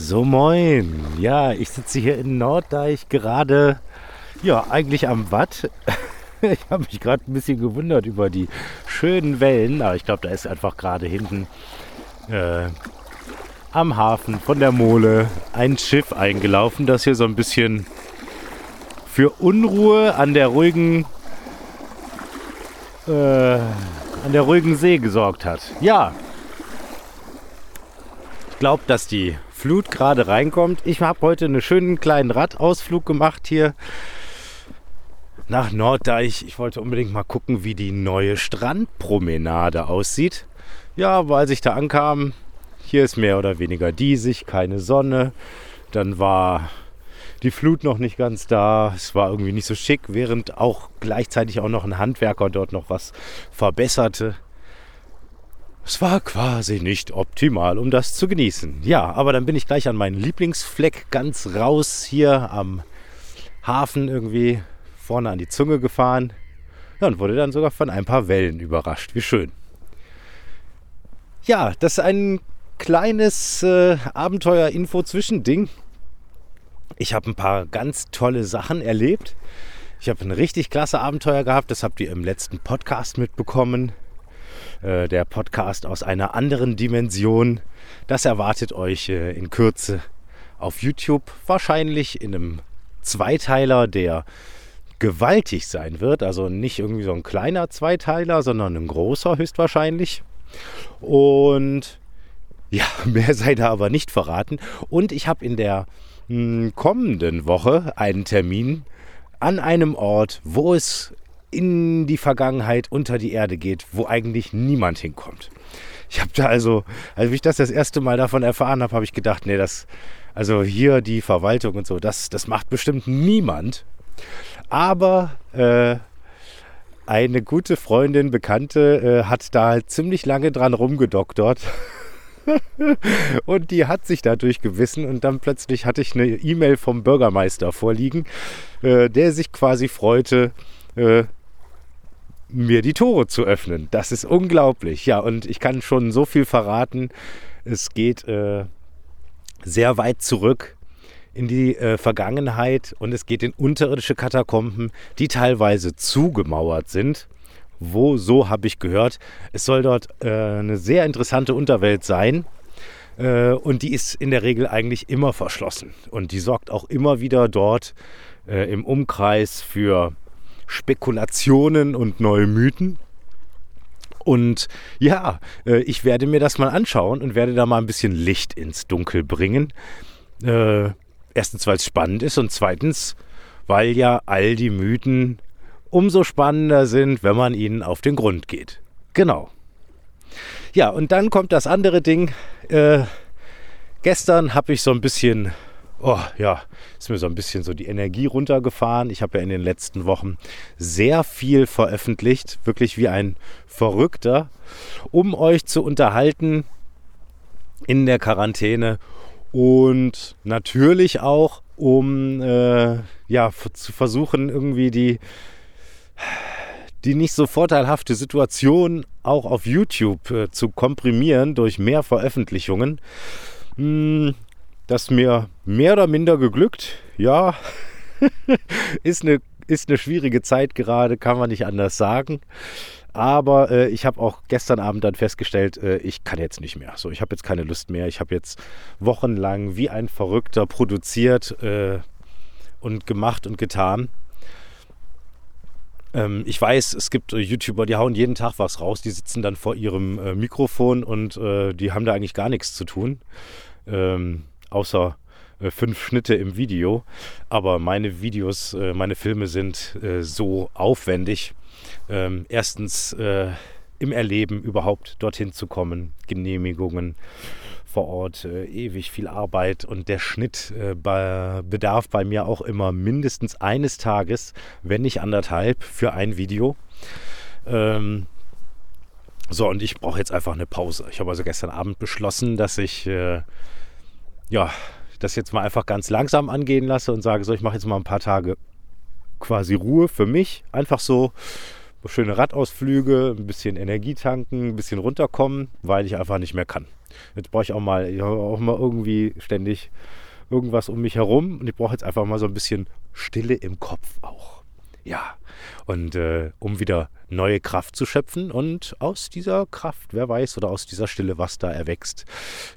So moin. Ja, ich sitze hier in Norddeich gerade, ja, eigentlich am Watt. Ich habe mich gerade ein bisschen gewundert über die schönen Wellen, aber ich glaube, da ist einfach gerade hinten äh, am Hafen von der Mole ein Schiff eingelaufen, das hier so ein bisschen für Unruhe an der ruhigen äh, an der ruhigen See gesorgt hat. Ja, ich glaube, dass die Flut gerade reinkommt. Ich habe heute einen schönen kleinen Radausflug gemacht hier nach Norddeich. Ich wollte unbedingt mal gucken, wie die neue Strandpromenade aussieht. Ja, aber als ich da ankam, hier ist mehr oder weniger diesig, keine Sonne. Dann war die Flut noch nicht ganz da. Es war irgendwie nicht so schick, während auch gleichzeitig auch noch ein Handwerker dort noch was verbesserte. Es war quasi nicht optimal, um das zu genießen. Ja, aber dann bin ich gleich an meinen Lieblingsfleck ganz raus hier am Hafen irgendwie vorne an die Zunge gefahren. Ja, und wurde dann sogar von ein paar Wellen überrascht. Wie schön. Ja, das ist ein kleines äh, Abenteuer-Info-Zwischending. Ich habe ein paar ganz tolle Sachen erlebt. Ich habe ein richtig klasse Abenteuer gehabt. Das habt ihr im letzten Podcast mitbekommen. Äh, der Podcast aus einer anderen Dimension. Das erwartet euch äh, in Kürze auf YouTube. Wahrscheinlich in einem Zweiteiler, der gewaltig sein wird. Also nicht irgendwie so ein kleiner Zweiteiler, sondern ein großer höchstwahrscheinlich. Und ja, mehr sei da aber nicht verraten. Und ich habe in der hm, kommenden Woche einen Termin an einem Ort, wo es in die Vergangenheit unter die Erde geht, wo eigentlich niemand hinkommt. Ich habe da also, als ich das das erste Mal davon erfahren habe, habe ich gedacht, nee, das, also hier die Verwaltung und so, das, das macht bestimmt niemand. Aber äh, eine gute Freundin, Bekannte, äh, hat da halt ziemlich lange dran rumgedoktert. und die hat sich dadurch gewissen und dann plötzlich hatte ich eine E-Mail vom Bürgermeister vorliegen, äh, der sich quasi freute, äh, mir die Tore zu öffnen. Das ist unglaublich. Ja, und ich kann schon so viel verraten. Es geht äh, sehr weit zurück in die äh, Vergangenheit und es geht in unterirdische Katakomben, die teilweise zugemauert sind. Wo, so habe ich gehört, es soll dort äh, eine sehr interessante Unterwelt sein. Äh, und die ist in der Regel eigentlich immer verschlossen. Und die sorgt auch immer wieder dort äh, im Umkreis für Spekulationen und neue Mythen. Und ja, äh, ich werde mir das mal anschauen und werde da mal ein bisschen Licht ins Dunkel bringen. Äh, erstens, weil es spannend ist und zweitens, weil ja all die Mythen umso spannender sind, wenn man ihnen auf den Grund geht. Genau. Ja, und dann kommt das andere Ding. Äh, gestern habe ich so ein bisschen oh ja, ist mir so ein bisschen so die Energie runtergefahren. Ich habe ja in den letzten Wochen sehr viel veröffentlicht, wirklich wie ein Verrückter, um euch zu unterhalten in der Quarantäne und natürlich auch, um äh, ja, zu versuchen, irgendwie die, die nicht so vorteilhafte Situation auch auf YouTube äh, zu komprimieren durch mehr Veröffentlichungen. Hm, das mir mehr oder minder geglückt. Ja, ist, eine, ist eine schwierige Zeit gerade, kann man nicht anders sagen. Aber äh, ich habe auch gestern Abend dann festgestellt, äh, ich kann jetzt nicht mehr. So, ich habe jetzt keine Lust mehr. Ich habe jetzt wochenlang wie ein Verrückter produziert äh, und gemacht und getan. Ähm, ich weiß, es gibt äh, YouTuber, die hauen jeden Tag was raus. Die sitzen dann vor ihrem äh, Mikrofon und äh, die haben da eigentlich gar nichts zu tun. Ähm, außer äh, fünf Schnitte im Video. Aber meine Videos, äh, meine Filme sind äh, so aufwendig. Ähm, erstens im Erleben überhaupt dorthin zu kommen, Genehmigungen vor Ort, ewig viel Arbeit und der Schnitt bedarf bei mir auch immer mindestens eines Tages, wenn nicht anderthalb, für ein Video. Ähm, so, und ich brauche jetzt einfach eine Pause. Ich habe also gestern Abend beschlossen, dass ich ja, das jetzt mal einfach ganz langsam angehen lasse und sage, so, ich mache jetzt mal ein paar Tage quasi Ruhe für mich. Einfach so schöne Radausflüge, ein bisschen Energie tanken, ein bisschen runterkommen, weil ich einfach nicht mehr kann. Jetzt brauche ich auch mal, ich auch mal irgendwie ständig irgendwas um mich herum und ich brauche jetzt einfach mal so ein bisschen Stille im Kopf auch. Ja, und äh, um wieder neue Kraft zu schöpfen und aus dieser Kraft, wer weiß, oder aus dieser Stille, was da erwächst,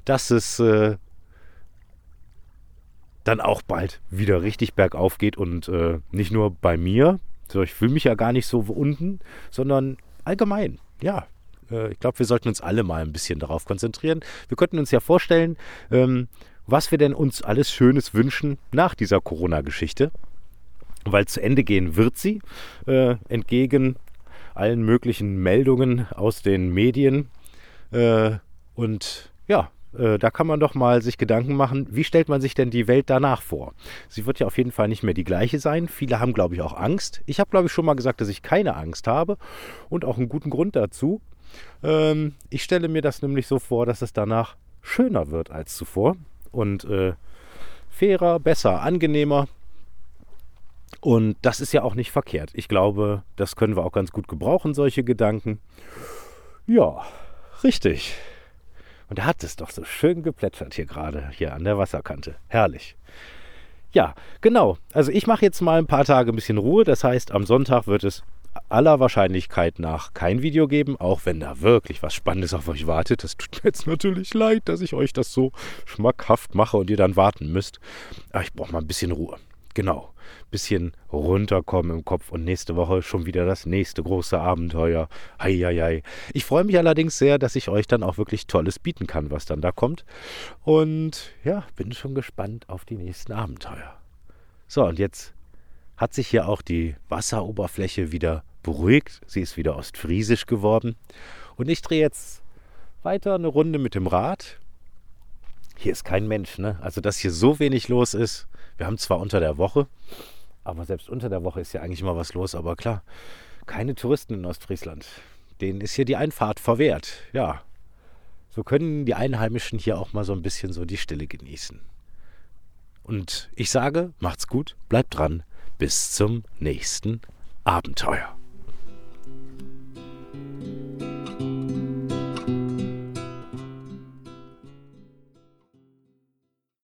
dass es äh, dann auch bald wieder richtig bergauf geht und äh, nicht nur bei mir, so ich fühle mich ja gar nicht so unten, sondern allgemein, ja. Äh, ich glaube, wir sollten uns alle mal ein bisschen darauf konzentrieren. Wir könnten uns ja vorstellen, ähm, was wir denn uns alles Schönes wünschen nach dieser Corona-Geschichte. Weil zu Ende gehen wird sie, äh, entgegen allen möglichen Meldungen aus den Medien. Äh, und ja, äh, da kann man doch mal sich Gedanken machen, wie stellt man sich denn die Welt danach vor? Sie wird ja auf jeden Fall nicht mehr die gleiche sein. Viele haben, glaube ich, auch Angst. Ich habe, glaube ich, schon mal gesagt, dass ich keine Angst habe und auch einen guten Grund dazu. Ähm, ich stelle mir das nämlich so vor, dass es danach schöner wird als zuvor und äh, fairer, besser, angenehmer. Und das ist ja auch nicht verkehrt. Ich glaube, das können wir auch ganz gut gebrauchen, solche Gedanken. Ja, richtig. Und er hat es doch so schön geplätschert hier gerade, hier an der Wasserkante. Herrlich. Ja, genau. Also ich mache jetzt mal ein paar Tage ein bisschen Ruhe. Das heißt, am Sonntag wird es aller Wahrscheinlichkeit nach kein Video geben, auch wenn da wirklich was Spannendes auf euch wartet. Das tut mir jetzt natürlich leid, dass ich euch das so schmackhaft mache und ihr dann warten müsst. Aber ich brauche mal ein bisschen Ruhe. Genau. Bisschen runterkommen im Kopf und nächste Woche schon wieder das nächste große Abenteuer. Heieiei. Ich freue mich allerdings sehr, dass ich euch dann auch wirklich Tolles bieten kann, was dann da kommt. Und ja, bin schon gespannt auf die nächsten Abenteuer. So, und jetzt hat sich hier auch die Wasseroberfläche wieder beruhigt. Sie ist wieder ostfriesisch geworden. Und ich drehe jetzt weiter eine Runde mit dem Rad. Hier ist kein Mensch, ne? Also, dass hier so wenig los ist. Wir haben zwar unter der Woche, aber selbst unter der Woche ist ja eigentlich immer was los. Aber klar, keine Touristen in Ostfriesland. Denen ist hier die Einfahrt verwehrt. Ja, so können die Einheimischen hier auch mal so ein bisschen so die Stille genießen. Und ich sage, macht's gut, bleibt dran, bis zum nächsten Abenteuer.